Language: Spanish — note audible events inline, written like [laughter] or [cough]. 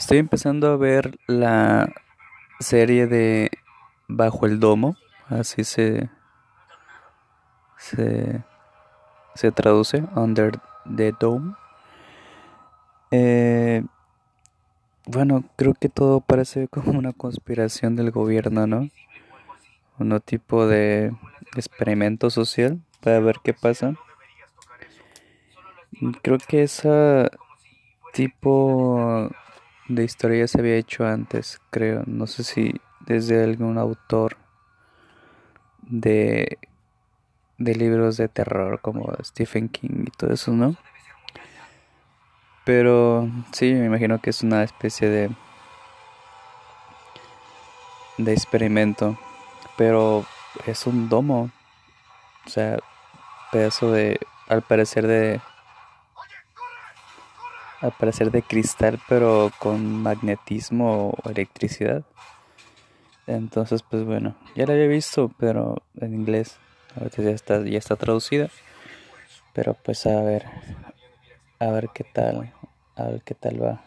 Estoy empezando a ver la serie de Bajo el Domo, así se, se, se traduce, Under the Dome. Eh, bueno, creo que todo parece [laughs] como una conspiración del gobierno, ¿no? Un tipo de experimento social para ver qué pasa. Creo que esa tipo de historia se había hecho antes, creo. No sé si desde algún autor de, de libros de terror como Stephen King y todo eso, ¿no? Pero sí, me imagino que es una especie de de experimento, pero es un domo, o sea, pedazo de, al parecer de al parecer de cristal, pero con magnetismo o electricidad. Entonces, pues bueno, ya la había visto, pero en inglés. A veces ya está, ya está traducida. Pero pues a ver, a ver qué tal, a ver qué tal va.